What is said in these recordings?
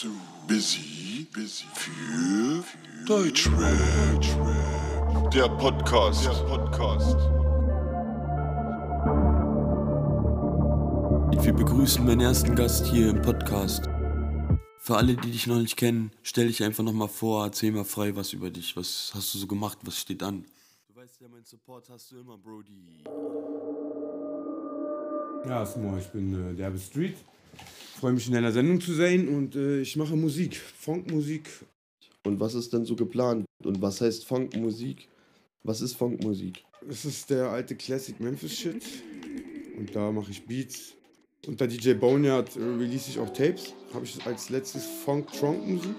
zu Busy, Busy für Deutschrap. Der Podcast. Der Podcast. Wir begrüßen meinen ersten Gast hier im Podcast. Für alle, die dich noch nicht kennen, stell dich einfach nochmal vor, erzähl mal frei was über dich. Was hast du so gemacht? Was steht an? Du weißt ja, mein Support hast du immer, Brody. Ja, Smo, ich bin äh, Derbe Street. Freue mich in deiner Sendung zu sein und äh, ich mache Musik, Funkmusik. Und was ist denn so geplant? Und was heißt Funkmusik? Was ist Funkmusik? Es ist der alte Classic Memphis Shit und da mache ich Beats. Unter DJ Boneyard äh, release ich auch Tapes. Habe ich als letztes Funk Trunk Musik.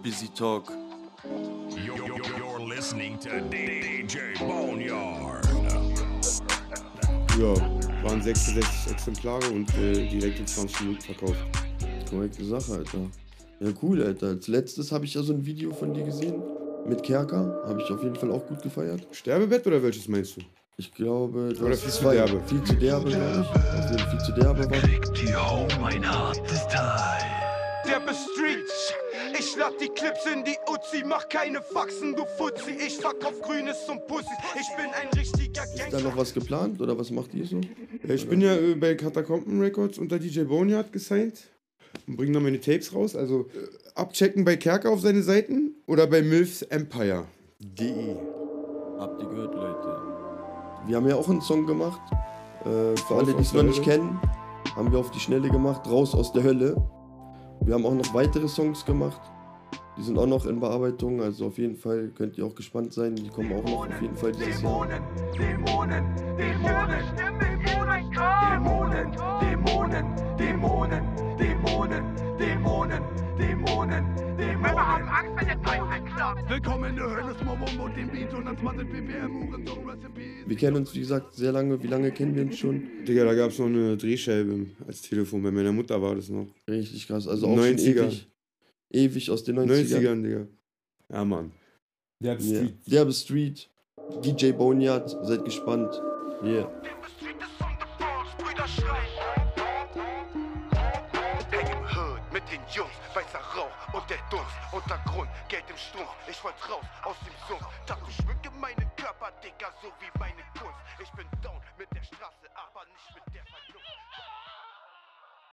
Busy Talk. You're, you're, you're listening to DJ Boneyard. Ja, waren 66 Exemplare und äh, direkt in 20 Minuten verkauft. Korrekte Sache, Alter. Ja, cool, Alter. Als letztes habe ich ja so ein Video von dir gesehen. Mit Kerker. Habe ich auf jeden Fall auch gut gefeiert. Sterbebett oder welches meinst du? Ich glaube, du Oder viel zu derbe. Viel zu derbe, glaube ich. Also viel zu derbe war. Die Home, mein hartes Teil. Der Street. Ich lad die Clips in die Uzi, mach keine Faxen, du Fuzzi. Ich verkauf Grünes zum Pussy. Ich bin ein richtiger Ist da Gangster. noch was geplant oder was macht ihr so? Ja, ich bin ja äh, bei Katakomben Records unter DJ Boneyard gesigned und bringe da meine Tapes raus. Also äh, abchecken bei Kerker auf seine Seiten oder bei Milfs Empire.de. Habt ihr gehört, Leute? Wir haben ja auch einen Song gemacht. Äh, für Raus alle, die es noch nicht kennen, haben wir auf die Schnelle gemacht. Raus aus der Hölle. Wir haben auch noch weitere Songs gemacht. Die sind auch noch in Bearbeitung. Also auf jeden Fall könnt ihr auch gespannt sein. Die kommen auch noch auf jeden Fall dieses Jahr. Dämonen, Dämonen, Dämonen, Dämonen, Dämonen, Dämonen, Dämonen, Dämonen, Dämonen, Dämonen. haben Angst, wenn der Teufel klappt. Willkommen in der Hölle, Smobombo, den Beat und das Mathe BPM, Hurensohn, Recipe. Wir kennen uns, wie gesagt, sehr lange. Wie lange kennen wir uns schon? Digga, da gab es noch eine Drehscheibe als Telefon. Bei meiner Mutter war das noch. Richtig krass. Also auch schon 90er. ewig. Ewig aus den 90ern. 90ern, Digga. Ja, Mann. Der Ja. Derbe Street. DJ Boneyard. Seid gespannt. Yeah. Street ist on the balls, Brüder schreien. Häng im Hood mit den Jungs, weißer Rauch und der Dunst. Untergrund, Geld im Strumpf, ich wollt raus aus dem Sumpf. Tattoo schmücke meinen Körper, Digga, so wie meine Kunst. Ich bin